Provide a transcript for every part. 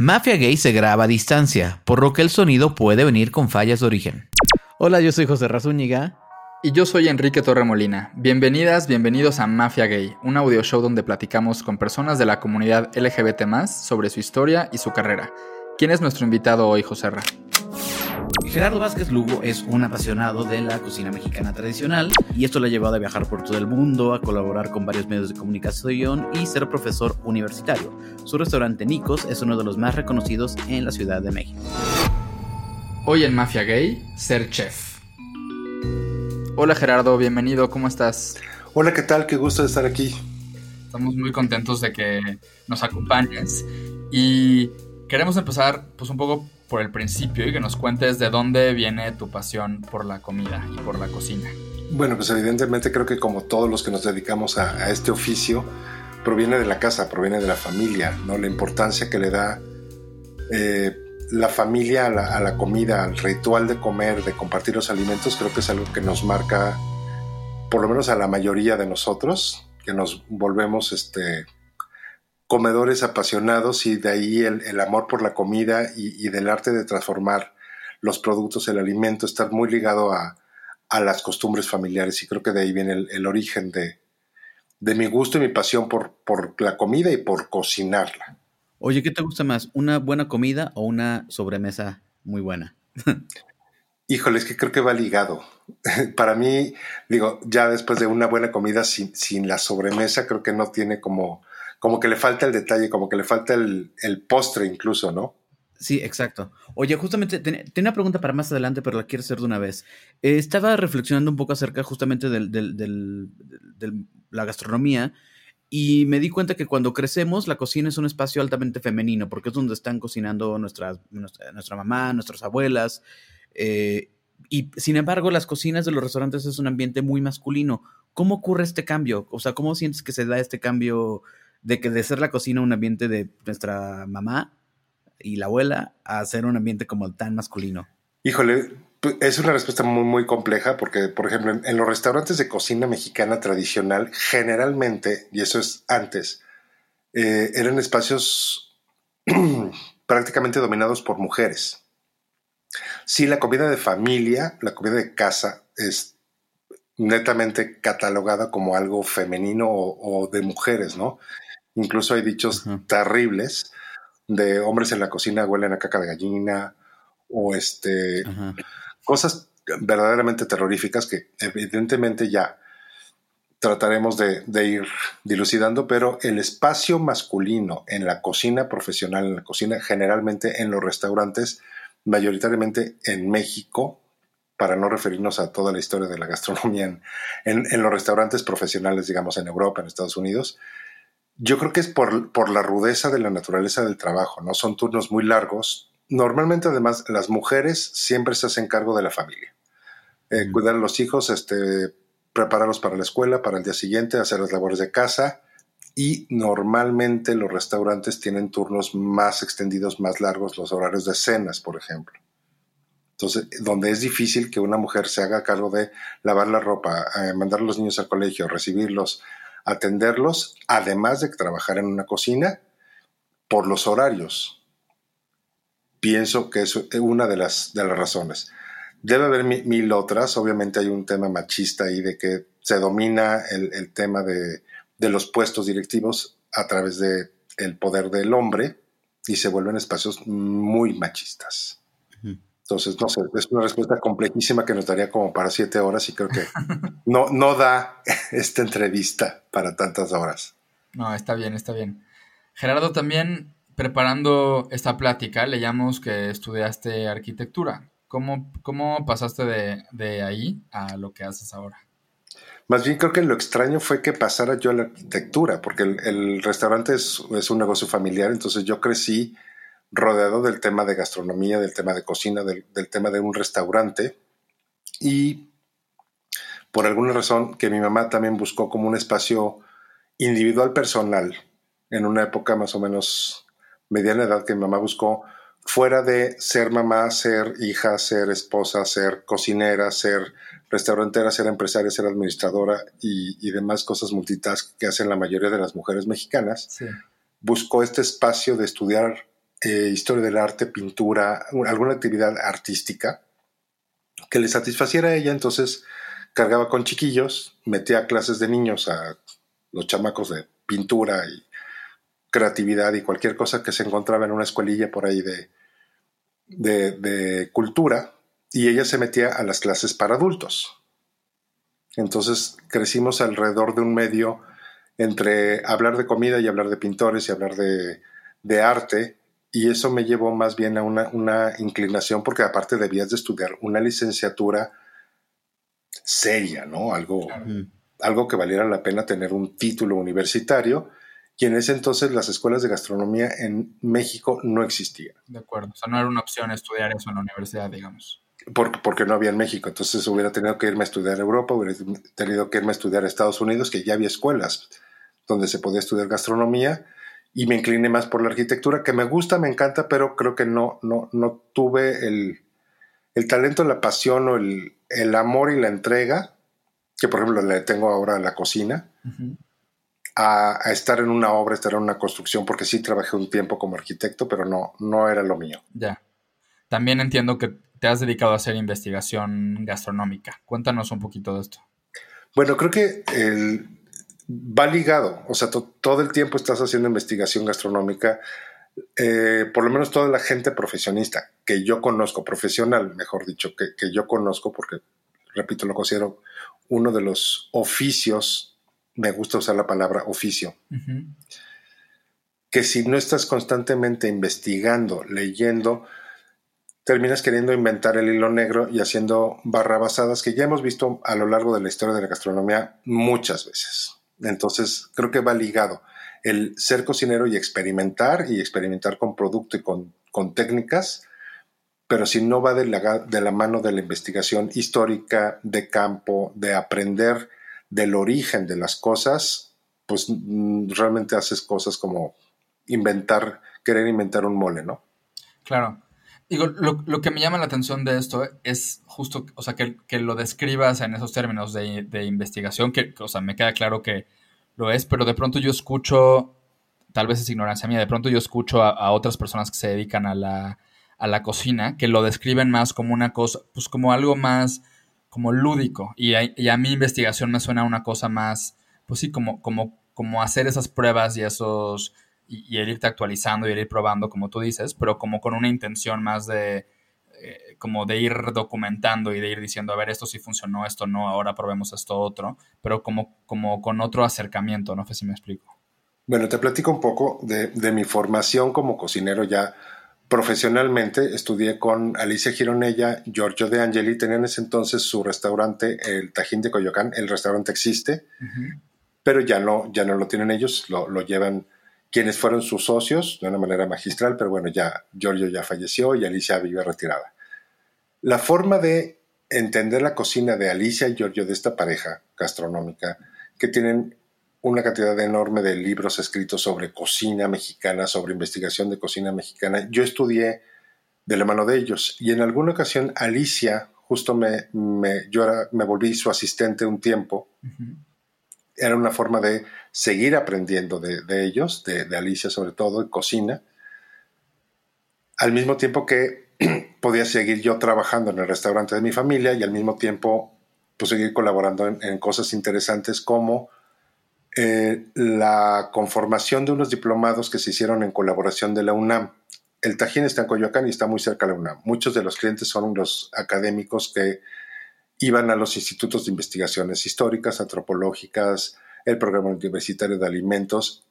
Mafia Gay se graba a distancia, por lo que el sonido puede venir con fallas de origen. Hola, yo soy José Razúñiga. Y yo soy Enrique Torremolina. Bienvenidas, bienvenidos a Mafia Gay, un audio show donde platicamos con personas de la comunidad LGBT sobre su historia y su carrera. ¿Quién es nuestro invitado hoy, José? Gerardo Vázquez Lugo es un apasionado de la cocina mexicana tradicional y esto le ha llevado a viajar por todo el mundo, a colaborar con varios medios de comunicación y ser profesor universitario. Su restaurante Nicos es uno de los más reconocidos en la Ciudad de México. Hoy en Mafia Gay, ser chef. Hola Gerardo, bienvenido, ¿cómo estás? Hola, ¿qué tal? Qué gusto de estar aquí. Estamos muy contentos de que nos acompañes y queremos empezar pues un poco por el principio y que nos cuentes de dónde viene tu pasión por la comida y por la cocina. Bueno, pues evidentemente creo que como todos los que nos dedicamos a, este oficio, proviene de la casa, proviene de la familia, ¿no? La importancia que le da eh, la familia a la, a la, comida, al ritual de comer, de compartir los alimentos, creo que es algo que nos marca, por lo menos a la mayoría de nosotros, que nos volvemos este, comedores apasionados y de ahí el, amor por la comida y, del arte de transformar los productos, el alimento, estar muy ligado a, las costumbres familiares y creo que de ahí viene el, origen de, de, mi gusto y mi pasión por, por la comida y por cocinarla. Oye, ¿qué te gusta más? ¿Una buena comida o una sobremesa muy buena? Híjole, es que creo que va ligado. Para mí, digo, ya después de una buena comida sin, sin la sobremesa, creo que no tiene como como que le falta el detalle, como que le falta el, postre incluso, ¿no? Sí, exacto. Oye, justamente tenía una pregunta para más adelante, pero la quiero hacer de una vez. Eh, estaba reflexionando un poco acerca justamente de la gastronomía y me di cuenta que cuando crecemos la cocina es un espacio altamente femenino, porque es donde están cocinando nuestras, nuestra, mamá, nuestras abuelas. Eh, y sin embargo, las cocinas de los restaurantes es un ambiente muy masculino. ¿Cómo ocurre este cambio? O sea, ¿cómo sientes que se da este cambio de que de ser la cocina un ambiente de nuestra mamá y la abuela a ser un ambiente como tan masculino? Híjole, pues, es una respuesta muy, muy compleja porque, por ejemplo, en, los restaurantes de cocina mexicana tradicional, generalmente, y eso es antes, eh, eran espacios prácticamente dominados por mujeres. Sí, la comida de familia, la comida de casa, es netamente catalogada como algo femenino o, o de mujeres, ¿no? Incluso hay dichos terribles de hombres en la cocina huelen a caca de gallina o este cosas verdaderamente terroríficas que evidentemente ya trataremos de, ir dilucidando, pero el espacio masculino en la cocina profesional, en la cocina generalmente en los restaurantes, mayoritariamente en México, para no referirnos a toda la historia de la gastronomía en los restaurantes profesionales, digamos, en Europa, en Estados Unidos, yo creo que es por, por, la rudeza de la naturaleza del trabajo, ¿no? Son turnos muy largos. Normalmente, además, las mujeres siempre se hacen cargo de la familia. Eh, cuidar a los hijos, este, prepararlos para la escuela, para el día siguiente, hacer las labores de casa. Y normalmente los restaurantes tienen turnos más extendidos, más largos, los horarios de cenas, por ejemplo. Entonces, donde es difícil que una mujer se haga cargo de lavar la ropa, eh, mandar a los niños al colegio, recibirlos, atenderlos, además de trabajar en una cocina, por los horarios. Pienso que es una de las, de las razones. Debe haber mil otras, obviamente hay un tema machista ahí de que se domina el, tema de, los puestos directivos a través del el poder del hombre y se vuelven espacios muy machistas. Entonces, no sé, es una respuesta complejísima que nos daría como para siete horas y creo que no, no da esta entrevista para tantas horas. No, está bien, está bien. Gerardo, también preparando esta plática, leíamos que estudiaste arquitectura. ¿Cómo, cómo pasaste de, de, ahí a lo que haces ahora? Más bien creo que lo extraño fue que pasara yo a la arquitectura, porque el, el restaurante es, es, un negocio familiar, entonces yo crecí rodeado del tema de gastronomía, del tema de cocina, del, tema de un restaurante. Y por alguna razón que mi mamá también buscó como un espacio individual personal, en una época más o menos mediana edad que mi mamá buscó, fuera de ser mamá, ser hija, ser esposa, ser cocinera, ser restaurantera, ser empresaria, ser administradora y, demás cosas multitask que hacen la mayoría de las mujeres mexicanas, buscó este espacio de estudiar eh, historia del arte, pintura, alguna actividad artística que le satisfaciera a ella, entonces cargaba con chiquillos, metía clases de niños a los chamacos de pintura y creatividad y cualquier cosa que se encontraba en una escuelilla por ahí de, de, cultura, y ella se metía a las clases para adultos. Entonces crecimos alrededor de un medio entre hablar de comida y hablar de pintores y hablar de, de arte, y eso me llevó más bien a una, una, inclinación, porque aparte debías de estudiar una licenciatura seria, ¿no? Algo, algo que valiera la pena tener un título universitario, y en ese entonces las escuelas de gastronomía en México no existían. De acuerdo, o sea, no era una opción estudiar eso en la universidad, digamos. Porque, porque no había en México, entonces hubiera tenido que irme a estudiar a Europa, hubiera tenido que irme a estudiar a Estados Unidos, que ya había escuelas donde se podía estudiar gastronomía, y me incliné más por la arquitectura, que me gusta, me encanta, pero creo que no, no, no tuve el, el talento, la pasión o el, el, amor y la entrega, que por ejemplo le tengo ahora a la cocina, a, estar en una obra, estar en una construcción, porque sí trabajé un tiempo como arquitecto, pero no, no era lo mío. Ya. También entiendo que te has dedicado a hacer investigación gastronómica. Cuéntanos un poquito de esto. Bueno, creo que el, va ligado, o sea, todo el tiempo estás haciendo investigación gastronómica. Eh, por lo menos toda la gente profesionista que yo conozco, profesional, mejor dicho, que, que yo conozco, porque, repito, lo considero uno de los oficios me gusta usar la palabra oficio, que si no estás constantemente investigando, leyendo, terminas queriendo inventar el hilo negro y haciendo barrabasadas que ya hemos visto a lo largo de la historia de la gastronomía muchas veces. Entonces, creo que va ligado el ser cocinero y experimentar, y experimentar con producto y con, técnicas, pero si no va de la, de la mano de la investigación histórica, de campo, de aprender del origen de las cosas, pues mm, realmente haces cosas como inventar, querer inventar un mole, ¿no? Claro. Digo, lo, que me llama la atención de esto es justo, o sea, que, lo describas en esos términos de, investigación, que, o sea, me queda claro que lo es, pero de pronto yo escucho, tal vez es ignorancia mía, de pronto yo escucho a, otras personas que se dedican a la, a la cocina, que lo describen más como una cosa, pues como algo más como lúdico. Y a, mi investigación me suena una cosa más, pues sí, como, como, como hacer esas pruebas y esos, y, el irte actualizando y ir probando, como tú dices, pero como con una intención más de, eh, como de ir documentando y de ir diciendo, a ver, esto sí funcionó, esto no, ahora probemos esto otro, pero como, como con otro acercamiento, no sé si me explico. Bueno, te platico un poco de, de mi formación como cocinero ya Profesionalmente estudié con Alicia Gironella, Giorgio De Angeli, tenían en ese entonces su restaurante, el Tajín de Coyoacán, el restaurante existe, pero ya no, ya no lo tienen ellos, lo, llevan quienes fueron sus socios de una manera magistral, pero bueno, ya Giorgio ya falleció y Alicia vive retirada. La forma de entender la cocina de Alicia y Giorgio, de esta pareja gastronómica, que tienen una cantidad enorme de libros escritos sobre cocina mexicana, sobre investigación de cocina mexicana. Yo estudié de la mano de ellos y en alguna ocasión Alicia, justo me, me yo me volví su asistente un tiempo. Era una forma de seguir aprendiendo de, ellos, de, Alicia sobre todo, en cocina, al mismo tiempo que podía seguir yo trabajando en el restaurante de mi familia y al mismo tiempo pues, seguir colaborando en cosas interesantes como eh, la conformación de unos diplomados que se hicieron en colaboración de la UNAM. El Tajín está en Coyoacán y está muy cerca de la UNAM. Muchos de los clientes son los académicos que iban a los institutos de investigaciones históricas, antropológicas, el programa universitario de alimentos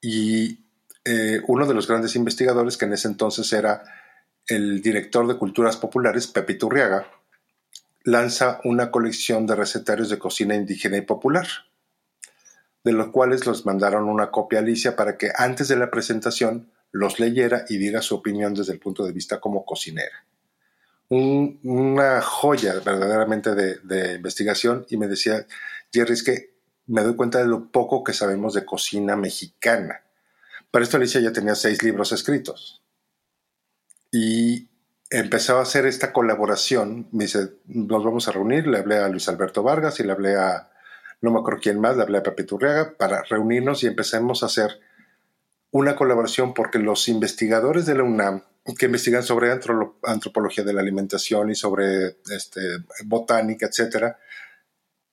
y eh, uno de los grandes investigadores que en ese entonces era el director de culturas populares, Pepe Turriaga, lanza una colección de recetarios de cocina indígena y popular de los cuales los mandaron una copia a Alicia para que antes de la presentación los leyera y diera su opinión desde el punto de vista como cocinera. Una joya verdaderamente de, investigación y me decía, Jerry, es que me doy cuenta de lo poco que sabemos de cocina mexicana. Para esto Alicia ya tenía seis libros escritos. Y empezaba a hacer esta colaboración. Me dice, nos vamos a reunir. Le hablé a Luis Alberto Vargas y le hablé a no me acuerdo quién más, le hablé a Pepe Turriaga para reunirnos y empecemos a hacer una colaboración porque los investigadores de la UNAM que investigan sobre antropología de la alimentación y sobre este, botánica, etcétera,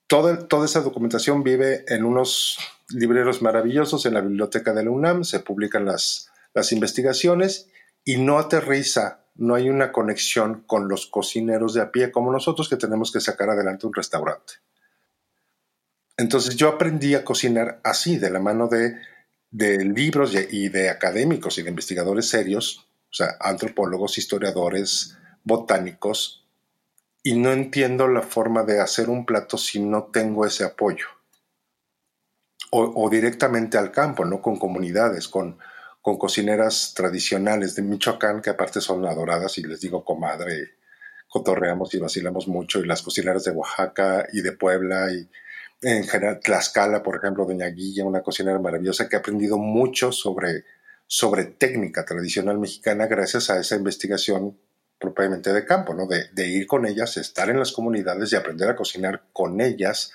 Toda, toda, esa documentación vive en unos libreros maravillosos en la biblioteca de la UNAM, se publican las, las investigaciones y no aterriza, no hay una conexión con los cocineros de a pie como nosotros que tenemos que sacar adelante un restaurante. Entonces yo aprendí a cocinar así, de la mano de, de libros y de académicos y de investigadores serios, o sea, antropólogos, historiadores, botánicos, y no entiendo la forma de hacer un plato si no tengo ese apoyo. O, directamente al campo, ¿no? Con comunidades, con, con cocineras tradicionales de Michoacán, que aparte son adoradas, y les digo comadre, cotorreamos y vacilamos mucho, y las cocineras de Oaxaca y de Puebla, y en general Tlaxcala, por ejemplo, Doña Guilla, una cocinera maravillosa que ha aprendido mucho sobre, sobre técnica tradicional mexicana gracias a esa investigación propiamente de campo, ¿no? De, de, ir con ellas, estar en las comunidades y aprender a cocinar con ellas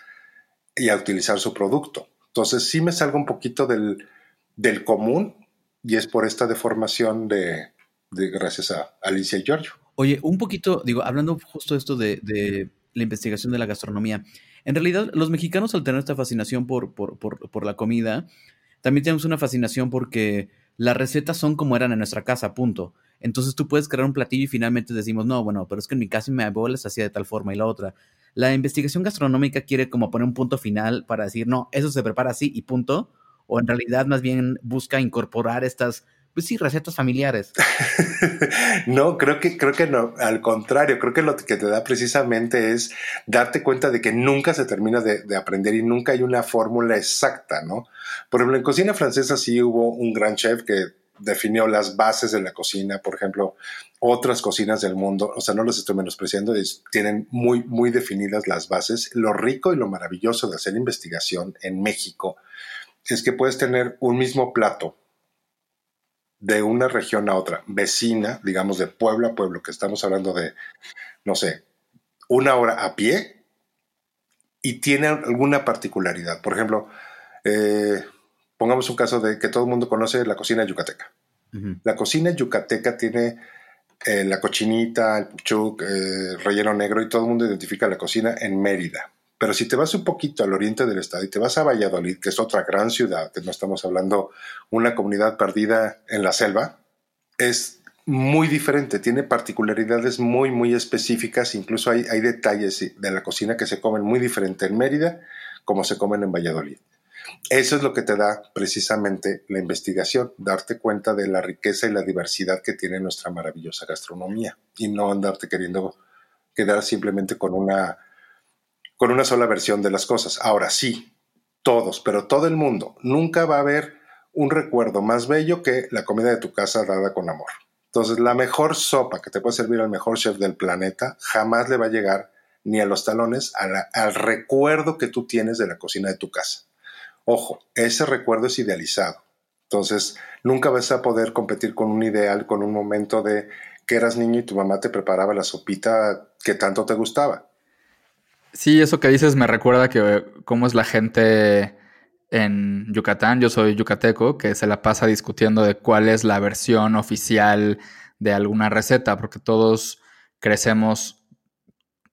y a utilizar su producto. Entonces sí me salgo un poquito del, del común y es por esta deformación de, de gracias a Alicia y Giorgio. Oye, un poquito, digo, hablando justo esto de, de la investigación de la gastronomía, en realidad, los mexicanos al tener esta fascinación por, por, la comida, también tenemos una fascinación porque las recetas son como eran en nuestra casa, punto. Entonces tú puedes crear un platillo y finalmente decimos, no, bueno, pero es que en mi casa mi abuela se hacía de tal forma y la otra. La investigación gastronómica quiere como poner un punto final para decir, no, eso se prepara así y punto. O en realidad más bien busca incorporar estas pues sí, recetas familiares. no, creo que, creo que no, al contrario, creo que lo que te da precisamente es darte cuenta de que nunca se termina de, aprender y nunca hay una fórmula exacta, ¿no? Por ejemplo, en cocina francesa sí hubo un gran chef que definió las bases de la cocina, por ejemplo, otras cocinas del mundo, o sea, no los estoy menospreciando, tienen muy, muy definidas las bases. Lo rico y lo maravilloso de hacer investigación en México es que puedes tener un mismo plato de una región a otra, vecina, digamos de pueblo a pueblo, que estamos hablando de, no sé, una hora a pie, y tiene alguna particularidad. Por ejemplo, eh, pongamos un caso de que todo el mundo conoce la cocina yucateca. La cocina yucateca tiene eh, la cochinita, el puchuc, eh, relleno negro, y todo el mundo identifica la cocina en Mérida. Pero si te vas un poquito al oriente del estado y te vas a Valladolid, que es otra gran ciudad, que no estamos hablando una comunidad perdida en la selva, es muy diferente, tiene particularidades muy, muy específicas, incluso hay, hay detalles de la cocina que se comen muy diferente en Mérida como se comen en Valladolid. Eso es lo que te da precisamente la investigación, darte cuenta de la riqueza y la diversidad que tiene nuestra maravillosa gastronomía y no andarte queriendo quedar simplemente con una con una sola versión de las cosas. Ahora sí, todos, pero todo el mundo, nunca va a haber un recuerdo más bello que la comida de tu casa dada con amor. Entonces, la mejor sopa que te puede servir al mejor chef del planeta jamás le va a llegar ni a los talones al recuerdo que tú tienes de la cocina de tu casa. Ojo, ese recuerdo es idealizado. Entonces, nunca vas a poder competir con un ideal, con un momento de que eras niño y tu mamá te preparaba la sopita que tanto te gustaba. Sí, eso que dices me recuerda que cómo es la gente en Yucatán, yo soy yucateco, que se la pasa discutiendo de cuál es la versión oficial de alguna receta, porque todos crecemos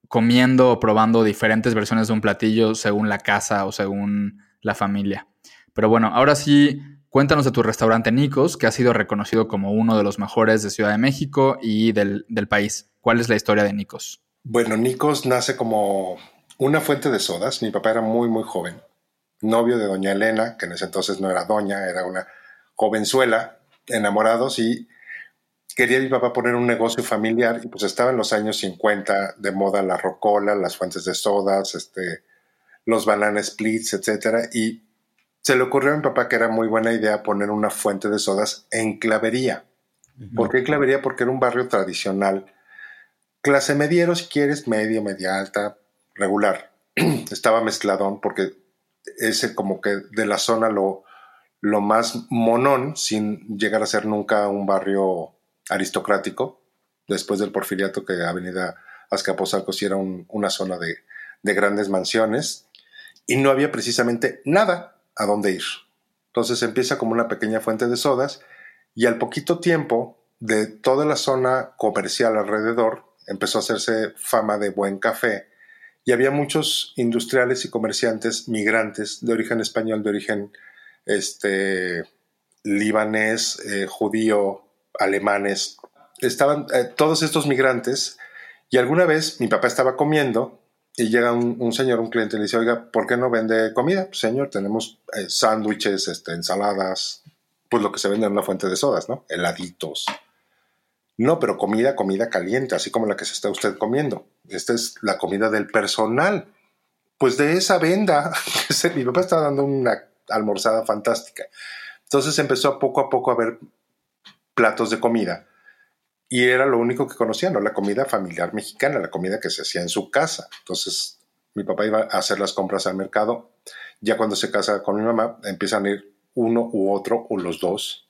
comiendo o probando diferentes versiones de un platillo según la casa o según la familia. Pero bueno, ahora sí, cuéntanos de tu restaurante Nicos, que ha sido reconocido como uno de los mejores de Ciudad de México y del, del país. ¿Cuál es la historia de Nicos? Bueno, Nikos nace como una fuente de sodas. Mi papá era muy, muy joven, novio de doña Elena, que en ese entonces no era doña, era una jovenzuela, enamorados y quería mi papá poner un negocio familiar y pues estaba en los años 50 de moda la rocola, las fuentes de sodas, este, los banana splits, etcétera y se le ocurrió a mi papá que era muy buena idea poner una fuente de sodas en Clavería. ¿Por qué Clavería? Porque era un barrio tradicional Clase mediero, si quieres, medio, media alta, regular. Estaba mezcladón porque ese como que de la zona lo, lo más monón, sin llegar a ser nunca un barrio aristocrático. Después del porfiriato que Avenida Azcapotzalco sí era una zona de, de grandes mansiones y no había precisamente nada a dónde ir. Entonces empieza como una pequeña fuente de sodas y al poquito tiempo de toda la zona comercial alrededor empezó a hacerse fama de buen café y había muchos industriales y comerciantes migrantes de origen español, de origen este, libanés, eh, judío, alemanes. Estaban eh, todos estos migrantes y alguna vez mi papá estaba comiendo y llega un, señor, un cliente, y le dice, oiga, ¿por qué no vende comida? Pues, señor, tenemos eh, sándwiches, este, ensaladas, pues lo que se vende en una fuente de sodas, ¿no? Heladitos. No, pero comida, comida caliente, así como la que se está usted comiendo. Esta es la comida del personal. Pues de esa venda, mi papá está dando una almorzada fantástica. Entonces empezó poco a poco a ver platos de comida y era lo único que conocía, ¿no? La comida familiar mexicana, la comida que se hacía en su casa. Entonces, mi papá iba a hacer las compras al mercado. Ya cuando se casa con mi mamá, empiezan a ir uno u otro o los dos.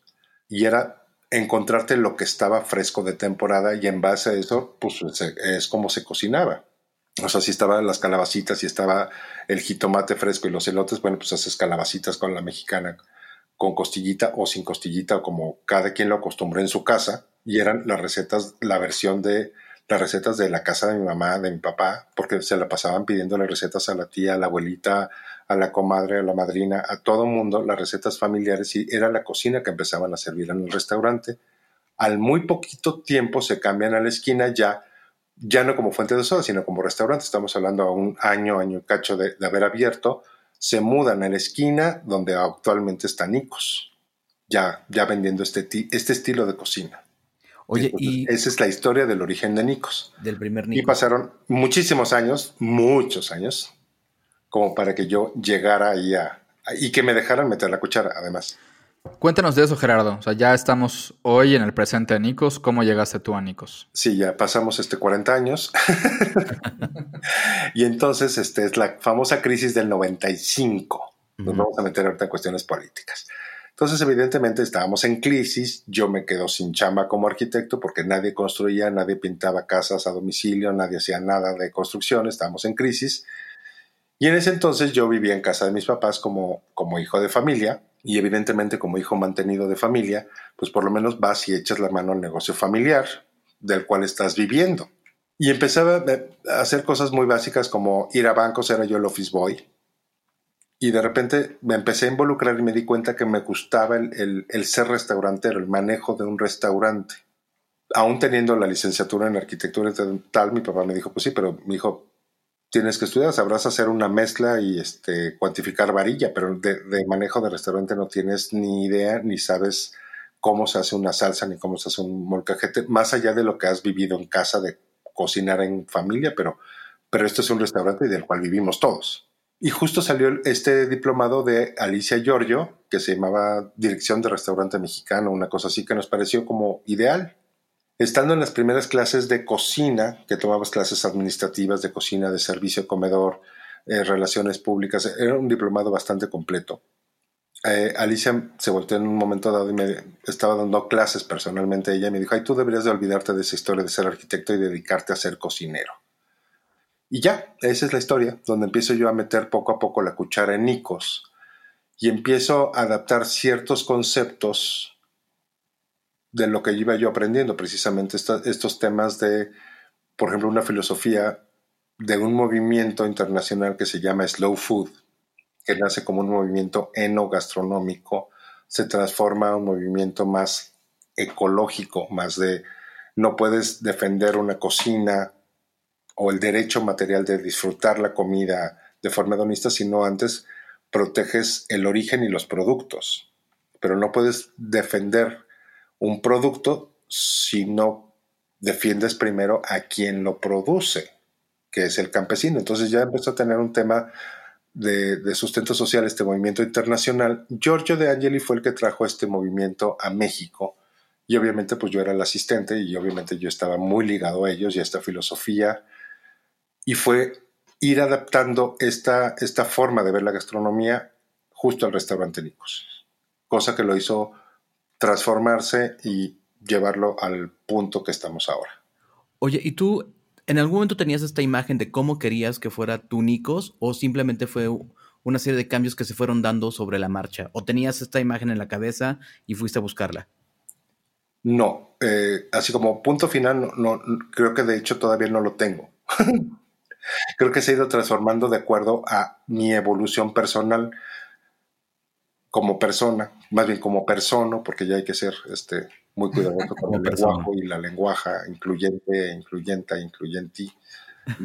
Y era encontrarte lo que estaba fresco de temporada y en base a eso, pues es como se cocinaba. O sea, si estaban las calabacitas, si estaba el jitomate fresco y los elotes, bueno, pues haces calabacitas con la mexicana, con costillita o sin costillita, o como cada quien lo acostumbró en su casa y eran las recetas, la versión de las recetas de la casa de mi mamá, de mi papá, porque se la pasaban pidiéndole recetas a la tía, a la abuelita, a la comadre, a la madrina, a todo mundo, las recetas familiares, y era la cocina que empezaban a servir en el restaurante. Al muy poquito tiempo se cambian a la esquina ya, ya no como fuente de soda, sino como restaurante. Estamos hablando a un año, año y cacho de, de haber abierto. Se mudan a la esquina donde actualmente está Nicos, ya, ya vendiendo este, este estilo de cocina. Oye, y. Esa es la historia del origen de Nicos. Del primer Nicos. Y pasaron muchísimos años, muchos años, como para que yo llegara ahí a. y que me dejaran meter la cuchara, además. Cuéntanos de eso, Gerardo. O sea, ya estamos hoy en el presente de Nicos. ¿Cómo llegaste tú a Nicos? Sí, ya pasamos este 40 años. y entonces, este es la famosa crisis del 95. Nos vamos a meter ahorita en cuestiones políticas. Entonces, evidentemente, estábamos en crisis. Yo me quedo sin chamba como arquitecto porque nadie construía, nadie pintaba casas a domicilio, nadie hacía nada de construcción, estábamos en crisis. Y en ese entonces yo vivía en casa de mis papás como, como hijo de familia y evidentemente como hijo mantenido de familia, pues por lo menos vas y echas la mano al negocio familiar del cual estás viviendo. Y empezaba a hacer cosas muy básicas como ir a bancos, era yo el office boy, y de repente me empecé a involucrar y me di cuenta que me gustaba el, ser restaurantero, el manejo de un restaurante. Aún teniendo la licenciatura en arquitectura y tal, mi papá me dijo, pues sí, pero mi hijo, tienes que estudiar, sabrás hacer una mezcla y este, cuantificar varilla, pero de, manejo de restaurante no tienes ni idea, ni sabes cómo se hace una salsa, ni cómo se hace un molcajete, más allá de lo que has vivido en casa de cocinar en familia, pero, pero esto es un restaurante del cual vivimos todos. Y justo salió este diplomado de Alicia Giorgio, que se llamaba Dirección de Restaurante Mexicano, una cosa así que nos pareció como ideal. Estando en las primeras clases de cocina, que tomabas clases administrativas de cocina, de servicio, comedor, eh, relaciones públicas, era un diplomado bastante completo. Eh, Alicia se volteó en un momento dado y me estaba dando clases personalmente ella me dijo, ay, tú deberías de olvidarte de esa historia de ser arquitecto y dedicarte a ser cocinero. Y ya, esa es la historia, donde empiezo yo a meter poco a poco la cuchara en Nicos y empiezo a adaptar ciertos conceptos de lo que iba yo aprendiendo, precisamente estos temas de, por ejemplo, una filosofía de un movimiento internacional que se llama Slow Food, que nace como un movimiento enogastronómico, se transforma a un movimiento más ecológico, más de no puedes defender una cocina o el derecho material de disfrutar la comida de forma hedonista, sino antes proteges el origen y los productos. Pero no puedes defender un producto si no defiendes primero a quien lo produce, que es el campesino. Entonces ya empezó a tener un tema de, de, sustento social, este movimiento internacional. Giorgio de Angeli fue el que trajo este movimiento a México. Y obviamente pues yo era el asistente y obviamente yo estaba muy ligado a ellos y a esta filosofía y fue ir adaptando esta, esta forma de ver la gastronomía justo al restaurante Nicos, cosa que lo hizo transformarse y llevarlo al punto que estamos ahora. Oye, ¿y tú en algún momento tenías esta imagen de cómo querías que fuera tu Nicos o simplemente fue una serie de cambios que se fueron dando sobre la marcha? ¿O tenías esta imagen en la cabeza y fuiste a buscarla? No, eh, así como punto final, no, creo que de hecho todavía no lo tengo. creo que se ha ido transformando de acuerdo a mi evolución personal como persona, más bien como persona, porque ya hay que ser este, muy cuidadoso con el lenguaje y la lenguaja, incluyente, incluyenta, incluyente, y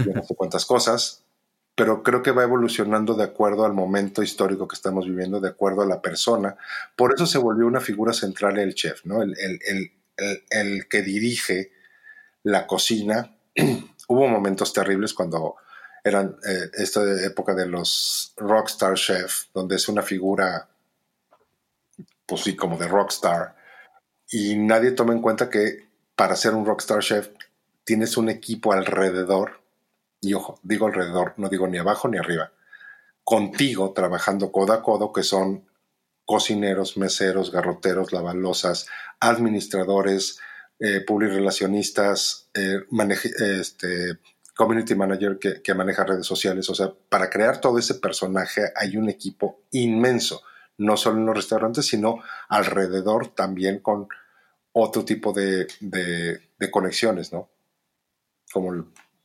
no sé cuántas cosas, pero creo que va evolucionando de acuerdo al momento histórico que estamos viviendo, de acuerdo a la persona. Por eso se volvió una figura central el chef, ¿no? El, el que dirige la cocina. Hubo momentos terribles cuando eran eh, esta época de los rockstar chef, donde es una figura, pues sí, como de rockstar, y nadie toma en cuenta que para ser un rockstar chef tienes un equipo alrededor, y ojo, digo alrededor, no digo ni abajo ni arriba, contigo trabajando codo a codo, que son cocineros, meseros, garroteros, lavalosas, administradores, eh, relacionistas, eh, este, community manager que, que, maneja redes sociales. O sea, para crear todo ese personaje hay un equipo inmenso, no solo en los restaurantes, sino alrededor también con otro tipo de, de, conexiones, ¿no? Como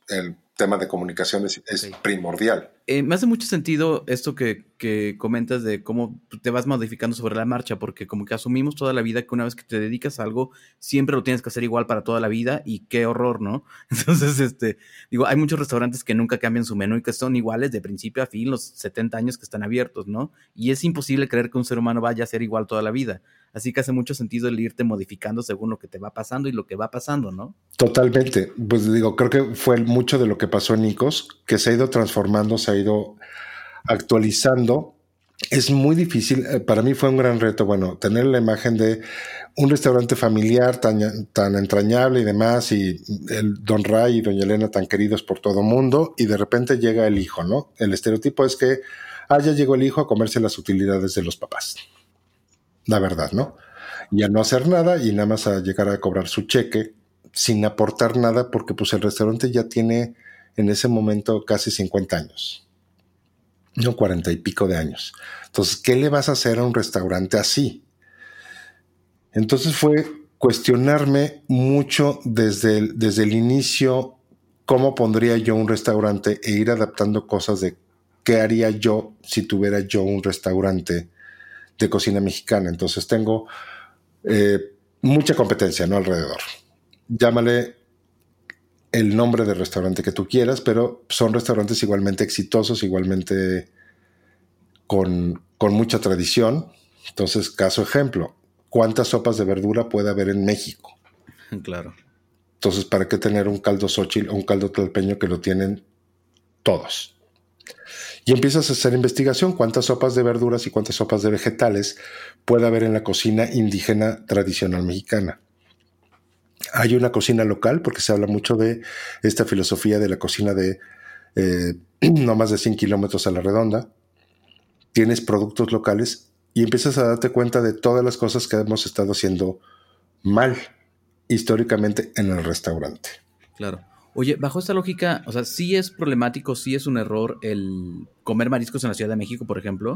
el, tema de comunicación es, primordial. Eh, me hace mucho sentido esto que, que, comentas de cómo te vas modificando sobre la marcha, porque como que asumimos toda la vida que una vez que te dedicas a algo, siempre lo tienes que hacer igual para toda la vida y qué horror, ¿no? Entonces, este, digo, hay muchos restaurantes que nunca cambian su menú y que son iguales de principio a fin los 70 años que están abiertos, ¿no? Y es imposible creer que un ser humano vaya a ser igual toda la vida. Así que hace mucho sentido el irte modificando según lo que te va pasando y lo que va pasando, ¿no? Totalmente. Pues digo, creo que fue mucho de lo que pasó en Nicos, que se ha ido transformando, se ha ido actualizando. Es muy difícil, eh, para mí fue un gran reto, bueno, tener la imagen de un restaurante familiar tan, entrañable y demás, y el Don Ray y Doña Elena tan queridos por todo el mundo, y de repente llega el hijo, ¿no? El estereotipo es que, ah, ya llegó el hijo a comerse las utilidades de los papás la verdad, ¿no? Y a no hacer nada y nada más a llegar a cobrar su cheque sin aportar nada porque pues el restaurante ya tiene en ese momento casi 50 años, no 40 y pico de años. Entonces, ¿qué le vas a hacer a un restaurante así? Entonces fue cuestionarme mucho desde el, desde el inicio cómo pondría yo un restaurante e ir adaptando cosas de qué haría yo si tuviera yo un restaurante de cocina mexicana. Entonces tengo eh, mucha competencia ¿no? alrededor. Llámale el nombre del restaurante que tú quieras, pero son restaurantes igualmente exitosos, igualmente con, con mucha tradición. Entonces, caso ejemplo, ¿cuántas sopas de verdura puede haber en México? Claro. Entonces, ¿para qué tener un caldo xochil o un caldo tlalpeño que lo tienen todos? Y empiezas a hacer investigación, cuántas sopas de verduras y cuántas sopas de vegetales puede haber en la cocina indígena tradicional mexicana. Hay una cocina local, porque se habla mucho de esta filosofía de la cocina de eh, no más de 100 kilómetros a la redonda. Tienes productos locales y empiezas a darte cuenta de todas las cosas que hemos estado haciendo mal históricamente en el restaurante. Claro. Oye, bajo esta lógica, o sea, sí es problemático, sí es un error el comer mariscos en la Ciudad de México, por ejemplo.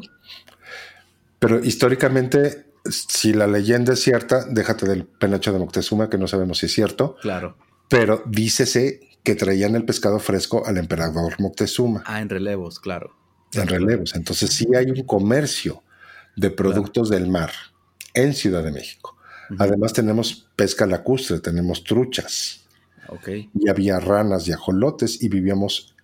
Pero históricamente, si la leyenda es cierta, déjate del penacho de Moctezuma, que no sabemos si es cierto. Claro. Pero dícese que traían el pescado fresco al emperador Moctezuma. Ah, en relevos, claro. En relevos. Entonces sí hay un comercio de productos del mar en Ciudad de México. Además tenemos pesca lacustre, tenemos truchas. Y había ranas y ajolotes y vivíamos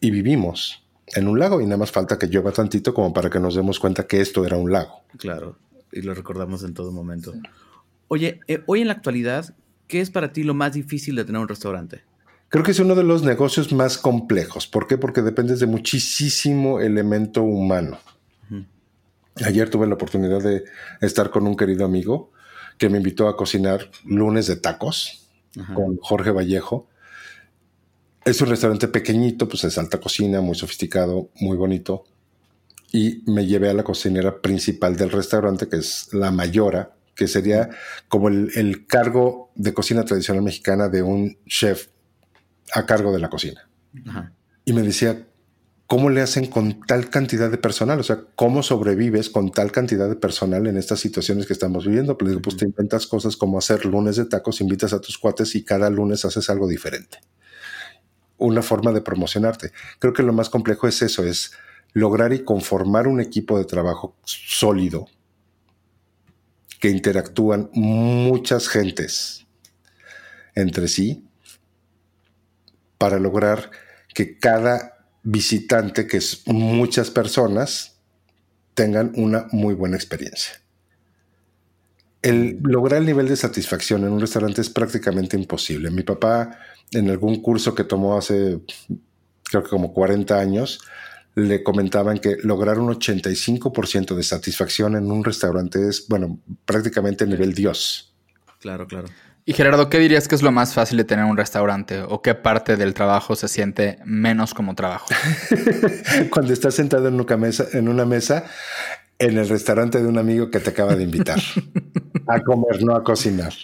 y vivimos en un lago y nada más falta que llueva tantito como para que nos demos cuenta que esto era un lago. Claro, y lo recordamos en todo momento. Oye, eh, hoy en la actualidad, ¿qué es para ti lo más difícil de tener un restaurante? Creo que es uno de los negocios más complejos. ¿Por qué? Porque dependes de muchísimo elemento humano. Ayer tuve la oportunidad de estar con un querido amigo que me invitó a cocinar lunes de tacos con Jorge Vallejo. Es un restaurante pequeñito, pues es alta cocina, muy sofisticado, muy bonito. Y me llevé a la cocinera principal del restaurante, que es la Mayora, que sería como el, cargo de cocina tradicional mexicana de un chef a cargo de la cocina. Y me decía, ¿cómo le hacen con tal cantidad de personal? O sea, ¿cómo sobrevives con tal cantidad de personal en estas situaciones que estamos viviendo? Pues, pues te inventas cosas como hacer lunes de tacos, invitas a tus cuates y cada lunes haces algo diferente. Una forma de promocionarte. Creo que lo más complejo es eso, es lograr y conformar un equipo de trabajo sólido que interactúan muchas gentes entre sí para lograr que cada visitante, que es muchas personas, tengan una muy buena experiencia. El lograr el nivel de satisfacción en un restaurante es prácticamente imposible. Mi papá, en algún curso que tomó hace, creo que como 40 años, le comentaban que lograr un 85% de satisfacción en un restaurante es, bueno, prácticamente nivel Dios. Claro, claro. Y Gerardo, ¿qué dirías que es lo más fácil de tener un restaurante? ¿O qué parte del trabajo se siente menos como trabajo? Cuando estás sentado en una, mesa, en una mesa en el restaurante de un amigo que te acaba de invitar a comer, no a cocinar.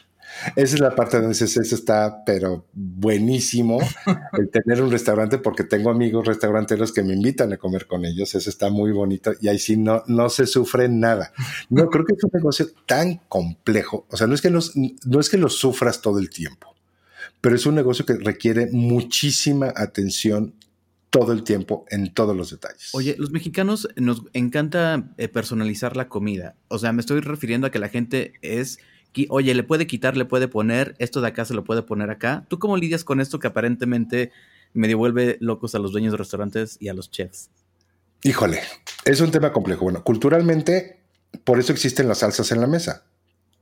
Esa es la parte donde dices, eso está, pero buenísimo, el tener un restaurante, porque tengo amigos restauranteros que me invitan a comer con ellos, eso está muy bonito, y ahí sí no, no se sufre nada. No, creo que es un negocio tan complejo, o sea, no es que, no es que lo sufras todo el tiempo, pero es un negocio que requiere muchísima atención todo el tiempo en todos los detalles. Oye, los mexicanos nos encanta eh, personalizar la comida. O sea, me estoy refiriendo a que la gente es oye, le puede quitar, le puede poner, esto de acá se lo puede poner acá. ¿Tú cómo lidias con esto que aparentemente me devuelve locos a los dueños de restaurantes y a los chefs? Híjole, es un tema complejo. Bueno, culturalmente, por eso existen las salsas en la mesa.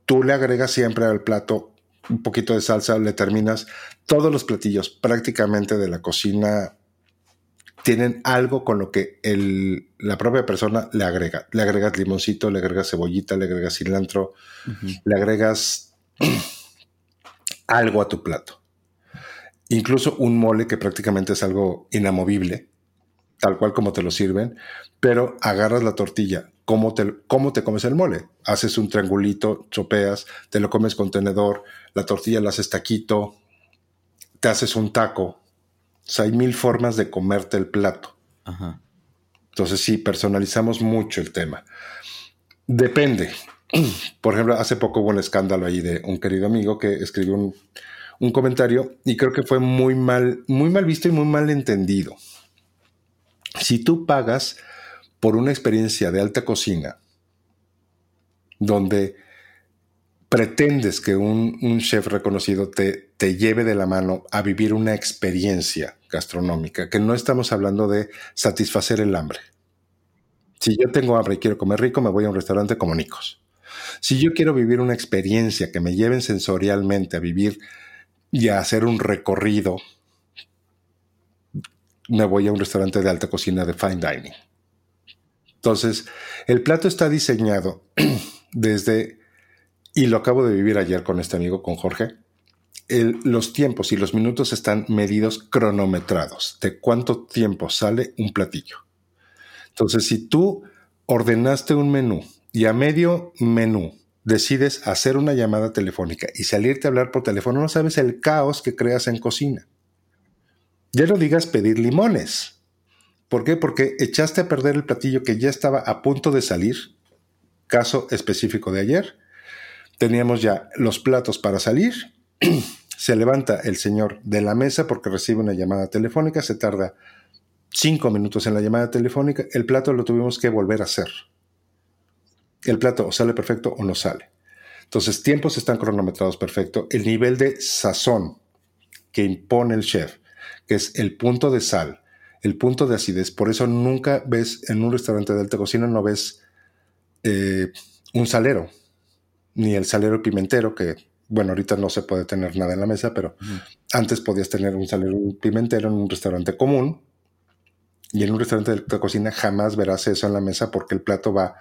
Tú le agregas siempre al plato un poquito de salsa, le terminas todos los platillos prácticamente de la cocina tienen algo con lo que el, la propia persona le agrega. Le agregas limoncito, le agregas cebollita, le agregas cilantro, le agregas algo a tu plato. Incluso un mole que prácticamente es algo inamovible, tal cual como te lo sirven, pero agarras la tortilla. ¿Cómo te, cómo te comes el mole? Haces un triangulito, chopeas, te lo comes con tenedor, la tortilla la haces taquito, te haces un taco, o sea, hay mil formas de comerte el plato. Entonces sí, personalizamos mucho el tema. Depende. Por ejemplo, hace poco hubo un escándalo ahí de un querido amigo que escribió un, un comentario y creo que fue muy mal, muy mal visto y muy mal entendido. Si tú pagas por una experiencia de alta cocina, donde pretendes que un, chef reconocido te, te, lleve de la mano a vivir una experiencia gastronómica, que no estamos hablando de satisfacer el hambre. Si yo tengo hambre y quiero comer rico, me voy a un restaurante como Nicos. Si yo quiero vivir una experiencia que me lleven sensorialmente a vivir y a hacer un recorrido, me voy a un restaurante de alta cocina de fine dining. Entonces, el plato está diseñado desde y lo acabo de vivir ayer con este amigo, con Jorge. Los tiempos y los minutos están medidos cronometrados de cuánto tiempo sale un platillo. Entonces, si tú ordenaste un menú y a medio menú decides hacer una llamada telefónica y salirte a hablar por teléfono, no sabes el caos que creas en cocina. Ya no digas pedir limones. ¿Por qué? Porque echaste a perder el platillo que ya estaba a punto de salir, caso específico de ayer, teníamos ya los platos para salir. se levanta el señor de la mesa porque recibe una llamada telefónica, se tarda cinco minutos en la llamada telefónica, el plato lo tuvimos que volver a hacer. El plato o sale perfecto o no sale. Entonces, tiempos están cronometrados perfecto. El nivel de sazón que impone el chef, que es el punto de sal, el punto de acidez. Por eso nunca ves en un restaurante de alta cocina, no ves eh, un salero ni el salero pimentero, que bueno, ahorita no se puede tener nada en la mesa, pero antes podías tener un salero pimentero en un restaurante común. Y en un restaurante de cocina jamás verás eso en la mesa porque el plato va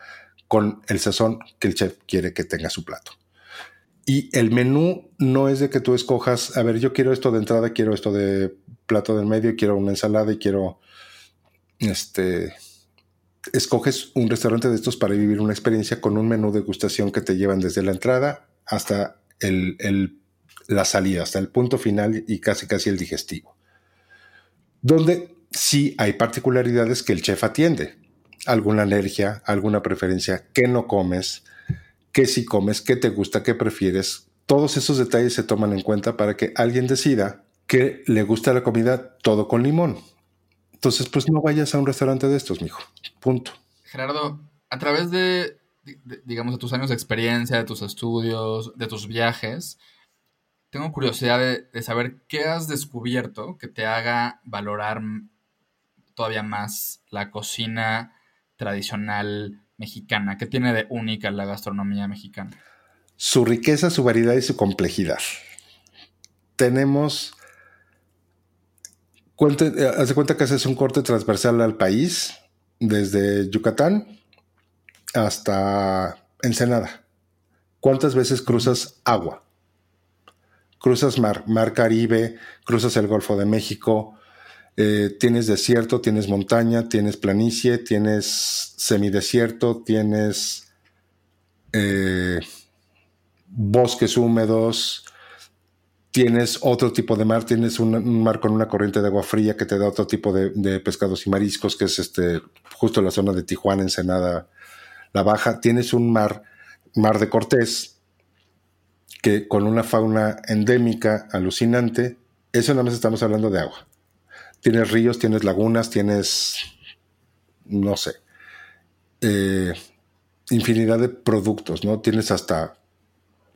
con el sazón que el chef quiere que tenga su plato. Y el menú no es de que tú escojas, a ver, yo quiero esto de entrada, quiero esto de plato del medio, quiero una ensalada y quiero este escoges un restaurante de estos para vivir una experiencia con un menú de gustación que te llevan desde la entrada hasta el, la salida, hasta el punto final y casi casi el digestivo. Donde sí hay particularidades que el chef atiende. Alguna alergia, alguna preferencia, qué no comes, qué si comes, qué te gusta, qué prefieres. Todos esos detalles se toman en cuenta para que alguien decida que le gusta la comida todo con limón. Entonces, pues no vayas a un restaurante de estos, mijo. Punto. Gerardo, a través de, digamos, de tus años de experiencia, de tus estudios, de tus viajes, tengo curiosidad de, saber qué has descubierto que te haga valorar todavía más la cocina tradicional mexicana. ¿Qué tiene de única la gastronomía mexicana? Su riqueza, su variedad y su complejidad. Tenemos eh, haz cuenta que haces un corte transversal al país, desde Yucatán hasta Ensenada. ¿Cuántas veces cruzas agua? Cruzas mar, mar Caribe, cruzas el Golfo de México, eh, tienes desierto, tienes montaña, tienes planicie, tienes semidesierto, tienes eh, bosques húmedos, tienes otro tipo de mar, tienes un, mar con una corriente de agua fría que te da otro tipo de, pescados y mariscos, que es este, justo la zona de Tijuana, Ensenada, La Baja. Tienes un mar, mar de Cortés, que con una fauna endémica alucinante, eso nada más estamos hablando de agua. Tienes ríos, tienes lagunas, tienes, no sé, eh, infinidad de productos, ¿no? Tienes hasta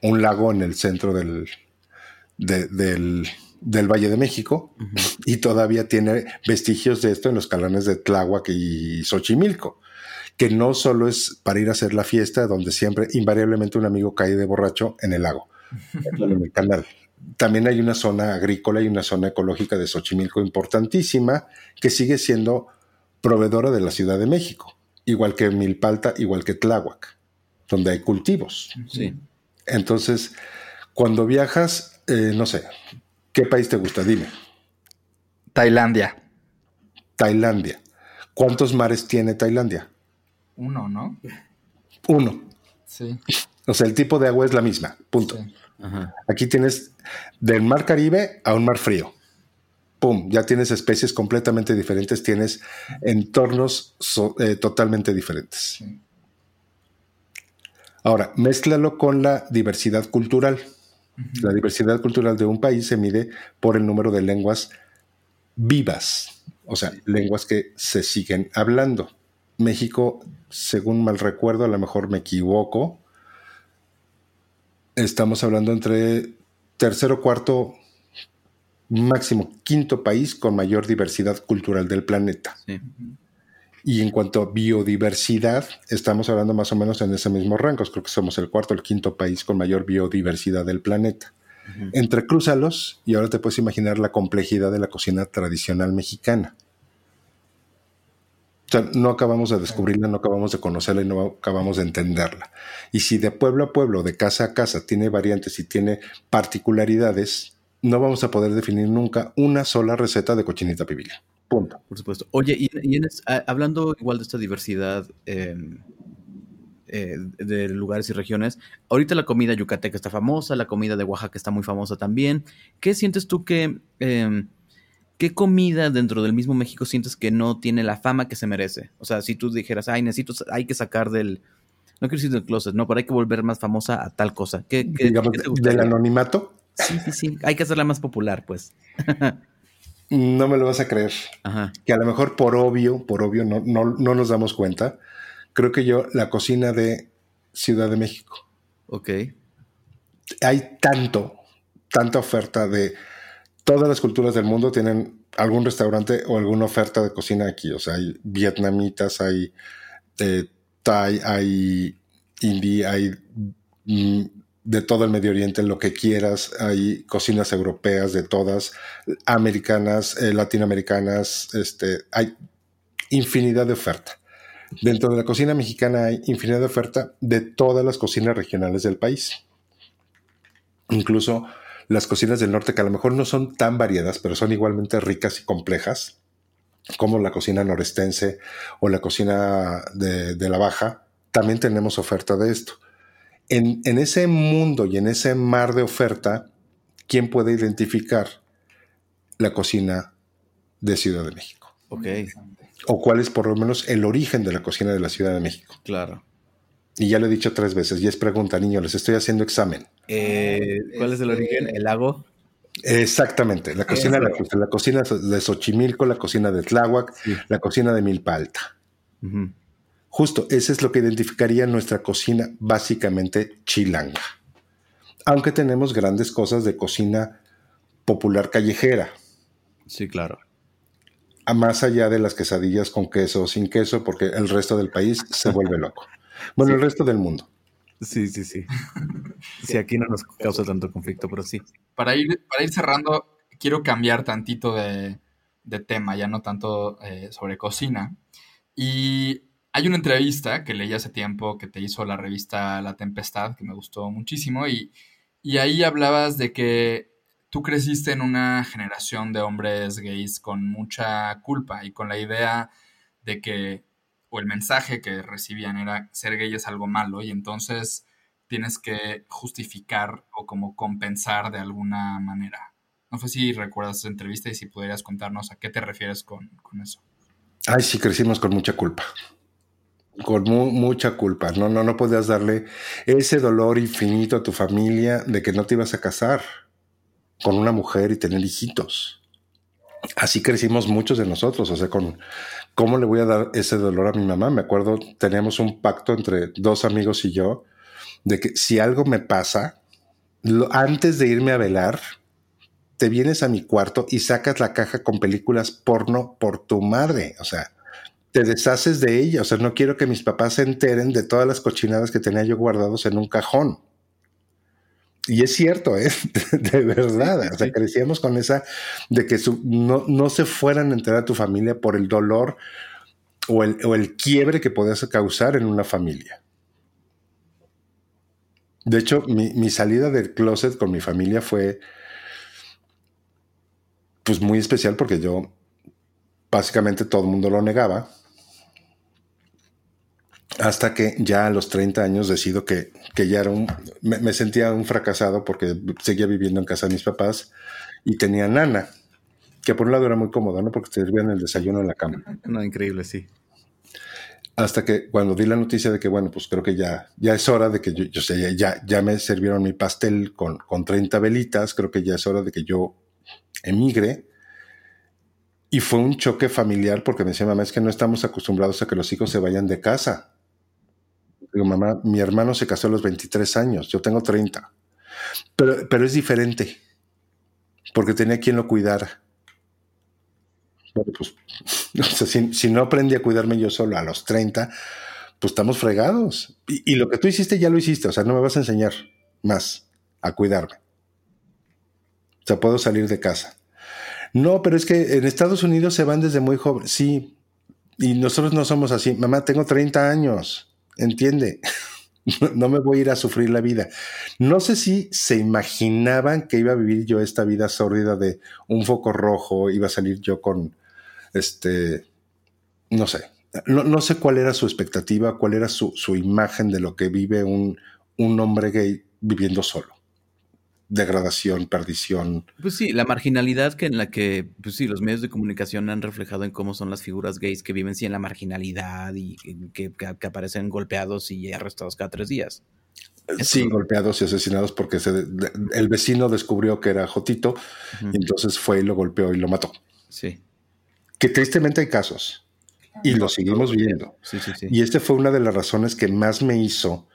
un lago en el centro del, del, Valle de México y todavía tiene vestigios de esto en los calanes de Tláhuac y Xochimilco, que no solo es para ir a hacer la fiesta donde siempre invariablemente un amigo cae de borracho en el lago, en el canal. También hay una zona agrícola y una zona ecológica de Xochimilco importantísima que sigue siendo proveedora de la Ciudad de México, igual que Milpalta, igual que Tláhuac, donde hay cultivos. Sí. Entonces, cuando viajas eh, no sé, ¿qué país te gusta? Dime. Tailandia. Tailandia. ¿Cuántos mares tiene Tailandia? Uno, ¿no? Uno. Sí. O sea, el tipo de agua es la misma, punto. Aquí tienes del mar Caribe a un mar frío. ¡Pum! Ya tienes especies completamente diferentes, tienes entornos eh, totalmente diferentes. Ahora, mézclalo con la diversidad cultural. La diversidad cultural de un país se mide por el número de lenguas vivas, o sea, lenguas que se siguen hablando. México, según mal recuerdo, a lo mejor me equivoco, estamos hablando entre tercero, cuarto, máximo quinto país con mayor diversidad cultural del planeta. Y en cuanto a biodiversidad, estamos hablando más o menos en ese mismo rango. Creo que somos el cuarto o el quinto país con mayor biodiversidad del planeta. Entrecrúzalos y ahora te puedes imaginar la complejidad de la cocina tradicional mexicana. O sea, no acabamos de descubrirla, no acabamos de conocerla y no acabamos de entenderla. Y si de pueblo a pueblo, de casa a casa, tiene variantes y tiene particularidades, no vamos a poder definir nunca una sola receta de cochinita pibil. Punto. Por supuesto. Oye, y, hablando igual de esta diversidad em, eh, de lugares y regiones, ahorita la comida yucateca está famosa, la comida de Oaxaca está muy famosa también. ¿Qué sientes tú que... Em, ¿Qué comida dentro del mismo México sientes que no tiene la fama que se merece? O sea, si tú dijeras, ay, necesito, hay que sacar del, no quiero decir del closet, no, pero hay que volver más famosa a tal cosa. ¿Qué, Digamos, ¿Del anonimato? Sí, sí, sí, hay que hacerla más popular, pues. No me lo vas a creer. Que a lo mejor por obvio, por obvio, no, no, nos damos cuenta. Creo que yo, la cocina de Ciudad de México. Ok. Hay tanto, tanta oferta de todas las culturas del mundo tienen algún restaurante o alguna oferta de cocina aquí. O sea, hay vietnamitas, hay eh, Thai, hay indie, hay mm, de todo el Medio Oriente, lo que quieras. Hay cocinas europeas de todas, americanas, eh, latinoamericanas, este, hay infinidad de oferta. Dentro de la cocina mexicana hay infinidad de oferta de todas las cocinas regionales del país. Incluso las cocinas del norte, que a lo mejor no son tan variadas, pero son igualmente ricas y complejas, como la cocina norestense o la cocina de la baja, también tenemos oferta de esto en, ese mundo y en ese mar de oferta, ¿quién puede identificar la cocina de Ciudad de México? Ok, o cuál es por lo menos el origen de la cocina de la Ciudad de México. claro. Y ya lo he dicho tres veces, y es pregunta, niño, les estoy haciendo examen. Eh, ¿Cuál es el origen? ¿El lago? Exactamente, la cocina, la, la cocina de Xochimilco, la cocina de Tláhuac, Sí. la cocina de Milpa Alta. Ujú. Justo, ese es lo que identificaría nuestra cocina básicamente chilanga. Aunque tenemos grandes cosas de cocina popular callejera, Sí, claro. a más allá de las quesadillas con queso o sin queso, porque el resto del país se vuelve loco. Bueno, el resto del mundo. Sí, sí, sí. Sí, aquí no nos causa tanto conflicto, pero sí. Para ir, para ir cerrando, quiero cambiar tantito de, de tema, ya no tanto eh, sobre cocina. Y hay una entrevista que leí hace tiempo que te hizo la revista La Tempestad, que me gustó muchísimo, y, y ahí hablabas de que tú creciste en una generación de hombres gays con mucha culpa y con la idea de que, o el mensaje que recibían era ser gay es algo malo, y entonces tienes que justificar o como compensar de alguna manera. No sé si recuerdas esa entrevista y si pudieras contarnos a qué te refieres con, con eso. Ay, sí, crecimos con mucha culpa. Con mu- mucha culpa. No, no, no podías darle ese dolor infinito a tu familia de que no te ibas a casar con una mujer y tener hijitos. Así crecimos muchos de nosotros. O sea, con cómo le voy a dar ese dolor a mi mamá. Me acuerdo, teníamos un pacto entre dos amigos y yo de que si algo me pasa, antes de irme a velar, te vienes a mi cuarto y sacas la caja con películas porno por tu madre. O sea, te deshaces de ella. O sea, no quiero que mis papás se enteren de todas las cochinadas que tenía yo guardados en un cajón. Y es cierto, ¿eh? de verdad. O sea, crecíamos con esa de que su- no, no se fueran a enterar a tu familia por el dolor o el, o el quiebre que podías causar en una familia. De hecho, mi, mi salida del closet con mi familia fue pues muy especial porque yo básicamente todo el mundo lo negaba hasta que ya a los 30 años decido que, que ya era un me, me sentía un fracasado porque seguía viviendo en casa de mis papás y tenía nana que por un lado era muy cómodo no porque te servían el desayuno en la cama No, increíble, sí. hasta que cuando di la noticia de que, bueno, pues creo que ya, ya es hora de que yo, yo sé, ya- ya, ya me sirvieron mi pastel con, con 30 velitas, creo que ya es hora de que yo emigre. Y fue un choque familiar porque me decía, mamá, es que no estamos acostumbrados a que los hijos se vayan de casa. Digo, mamá, mi hermano se casó a los 23 años, yo tengo 30. Pero, es diferente, porque tenía quien lo cuidara. Pues, si no aprendí a cuidarme yo solo a los 30, pues estamos fregados. Y, y lo que tú hiciste ya lo hiciste, o sea, no me vas a enseñar más a cuidarme. O sea, puedo salir de casa. No, pero es que en Estados Unidos se van desde muy joven. Sí, y nosotros no somos así. Mamá, tengo 30 años, entiende. No me voy a ir a sufrir la vida. No sé si se imaginaban que iba a vivir yo esta vida sórdida de un foco rojo, iba a salir yo con, este, no sé, no, no sé cuál era su expectativa, cuál era su, su imagen de lo que vive un, un hombre gay viviendo solo. Degradación, perdición. Pues sí, la marginalidad que en la que, pues sí, los medios de comunicación han reflejado en cómo son las figuras gays que viven sí en la marginalidad y que, que- que aparecen golpeados y arrestados cada tres días. Sí, golpeados y asesinados porque se, el vecino descubrió que era Jotito y entonces fue y lo golpeó y lo mató. Sí, Que tristemente hay casos y lo seguimos viendo. sí, sí, sí. Y esta fue una de las razones que más me hizo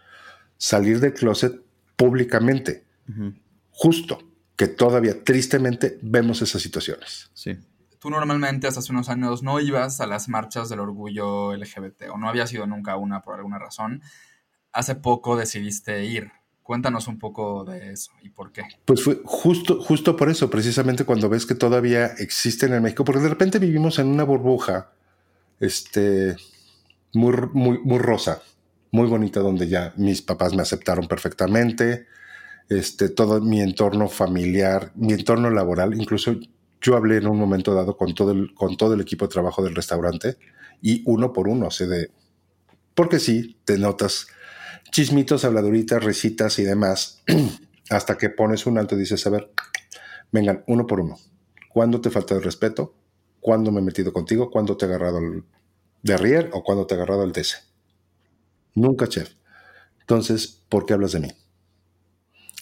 salir del closet públicamente. Ujú, Justo que todavía tristemente vemos esas situaciones. Sí. Tú normalmente hasta hace unos años no ibas a las marchas del orgullo LGBT o no habías ido nunca a una por alguna razón. Hace poco decidiste ir. Cuéntanos un poco de eso y por qué. Pues fue justo, justo por eso, precisamente cuando ves que todavía existen en México, porque de repente vivimos en una burbuja, este, muy, muy, muy rosa, muy bonita, donde ya mis papás me aceptaron perfectamente, este, todo mi entorno familiar, mi entorno laboral, incluso yo hablé en un momento dado con todo el, con todo el equipo de trabajo del restaurante y uno por uno, así de, porque sí, te notas chismitos, habladuritas, risitas y demás, hasta que pones un alto y dices, a ver, vengan, uno por uno. ¿Cuándo te falta el respeto? cuándo me he metido contigo, cuándo te he agarrado el derrier o cuándo te he agarrado el DC. Nunca, chef. Entonces, ¿por qué hablas de mí?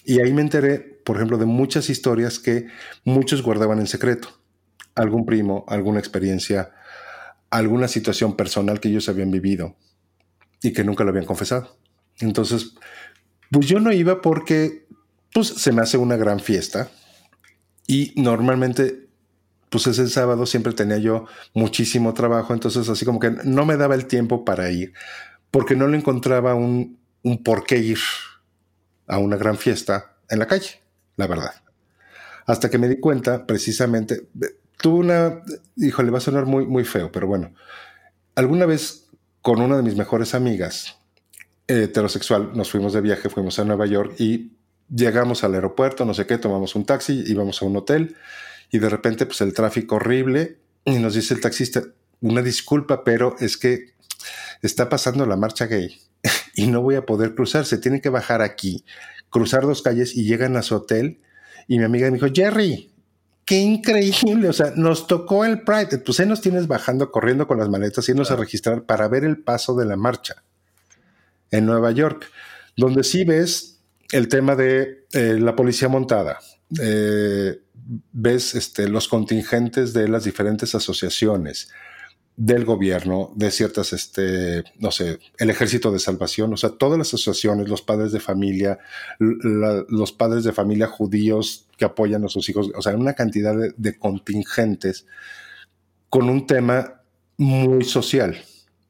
Y ahí me enteré, por ejemplo, de muchas historias que muchos guardaban en secreto. Algún primo, alguna experiencia, alguna situación personal que ellos habían vivido y que nunca lo habían confesado. Entonces, pues yo no iba porque pues, se me hace una gran fiesta y normalmente, pues ese sábado siempre tenía yo muchísimo trabajo, entonces así como que no me daba el tiempo para ir porque no le encontraba un, un por qué ir a una gran fiesta en la calle, la verdad. Hasta que me di cuenta, precisamente, tuve una, híjole, va a sonar muy, muy feo, pero bueno, alguna vez con una de mis mejores amigas, heterosexual, nos fuimos de viaje, fuimos a Nueva York y llegamos al aeropuerto, no sé qué, tomamos un taxi, íbamos a un hotel y de repente pues el tráfico horrible y nos dice el taxista, una disculpa, pero es que está pasando la marcha gay y no voy a poder cruzar, se tiene que bajar aquí, cruzar dos calles y llegan a su hotel. Y mi amiga me dijo, Jerry, qué increíble, o sea, nos tocó el Pride, pues ahí nos tienes bajando, corriendo con las maletas, yéndonos a registrar para ver el paso de la marcha en Nueva York, donde sí ves el tema de eh, la policía montada, eh, ves este, los contingentes de las diferentes asociaciones, del gobierno, de ciertas, este, no sé, el ejército de salvación, o sea, todas las asociaciones, los padres de familia, los padres de familia judíos que apoyan a sus hijos, o sea, una cantidad de, contingentes con un tema muy social.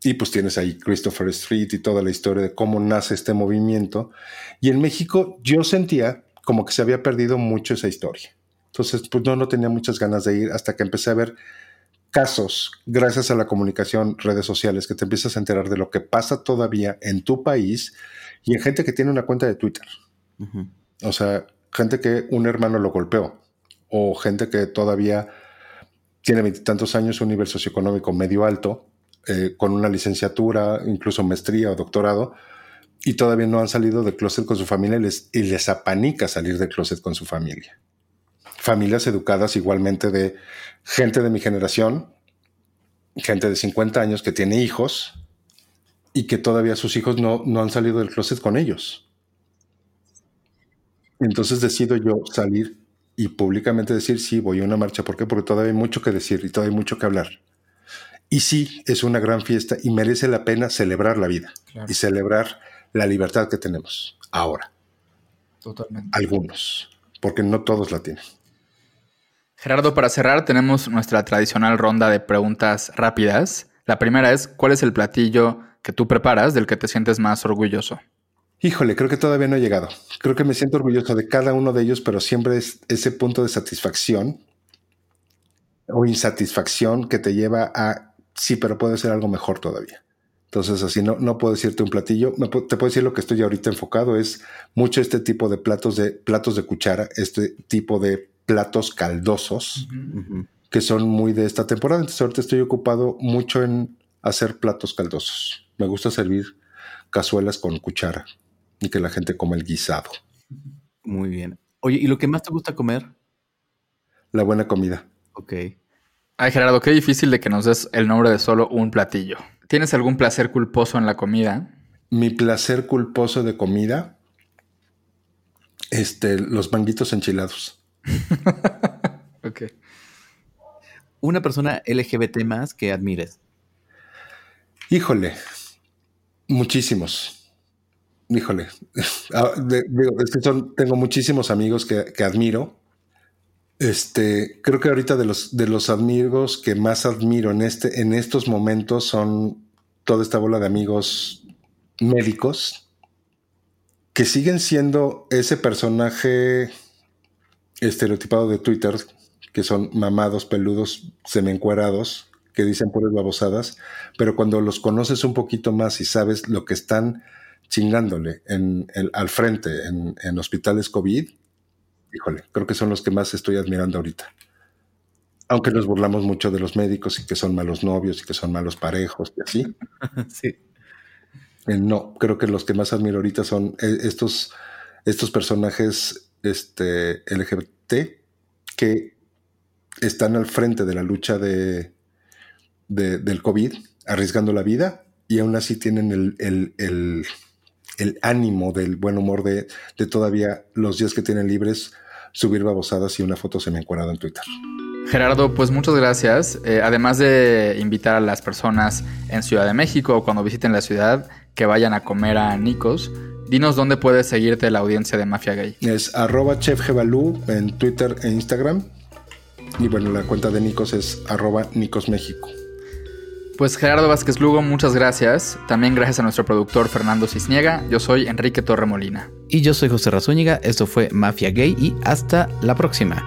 Y pues tienes ahí Christopher Street y toda la historia de cómo nace este movimiento. Y en México yo sentía como que se había perdido mucho esa historia. Entonces, pues no, no tenía muchas ganas de ir hasta que empecé a ver casos, gracias a la comunicación, redes sociales, que te empiezas a enterar de lo que pasa todavía en tu país y en gente que tiene una cuenta de Twitter. O sea, gente que un hermano lo golpeó o gente que todavía tiene veintitantos años, un nivel socioeconómico medio alto, eh, con una licenciatura, incluso maestría o doctorado, y todavía no han salido del closet con su familia y les, y les apanica salir del closet con su familia familias educadas igualmente de gente de mi generación, gente de 50 años que tiene hijos y que todavía sus hijos no, no han salido del closet con ellos. Entonces decido yo salir y públicamente decir, sí, voy a una marcha. ¿Por qué? Porque todavía hay mucho que decir y todavía hay mucho que hablar. Y sí, es una gran fiesta y merece la pena celebrar la vida y celebrar la libertad que tenemos ahora. Totalmente. Algunos, porque no todos la tienen. Gerardo, para cerrar tenemos nuestra tradicional ronda de preguntas rápidas. La primera es, ¿cuál es el platillo que tú preparas del que te sientes más orgulloso? Híjole, creo que todavía no he llegado. Creo que me siento orgulloso de cada uno de ellos, pero siempre es ese punto de satisfacción o insatisfacción que te lleva a, sí, pero puede ser algo mejor todavía. Entonces, así no, no puedo decirte un platillo. te puedo decir lo que estoy ahorita enfocado es mucho este tipo de platos de platos de cuchara, este tipo de platos caldosos que son muy de esta temporada. Entonces ahorita estoy ocupado mucho en hacer platos caldosos. Me gusta servir cazuelas con cuchara y que la gente coma el guisado. Muy bien. Oye, ¿y lo que más te gusta comer? La buena comida. Ok. Ay, Gerardo, qué difícil de que nos des el nombre de solo un platillo. ¿Tienes algún placer culposo en la comida? Mi placer culposo de comida, este, los manguitos enchilados. ok. Una persona LGBT más que admires. Híjole, muchísimos. Híjole, ah, tengo muchísimos amigos que, admiro. Este, creo que ahorita de los, de los amigos que más admiro en, este, en estos momentos son toda esta bola de amigos médicos que siguen siendo ese personaje estereotipado de Twitter, que son mamados, peludos, semencuerados, que dicen puras babosadas, pero cuando los conoces un poquito más y sabes lo que están chingándole en, al frente en, hospitales COVID, híjole, creo que son los que más estoy admirando ahorita. Aunque nos burlamos mucho de los médicos y que son malos novios y que son malos parejos y así. sí. Eh, no, creo que los que más admiro ahorita son eh, estos, estos personajes este, LGBT que están al frente de la lucha de, del COVID, arriesgando la vida, y aún así tienen el, el, ánimo del buen humor de, de, todavía los días que tienen libres subir babosadas y una foto se me encuadrada en Twitter. Gerardo, pues muchas gracias. Eh, además de invitar a las personas en Ciudad de México o cuando visiten la ciudad que vayan a comer a Nikos, dinos dónde puedes seguirte la audiencia de Mafia Gay. Es arroba chefgebalú en Twitter e Instagram. Y bueno, la cuenta de Nikos es arroba México. Pues Gerardo Vázquez Lugo, muchas gracias. También gracias a nuestro productor Fernando Cisniega. Yo soy Enrique Torremolina. Y yo soy José Razúñiga. Esto fue Mafia Gay y hasta la próxima.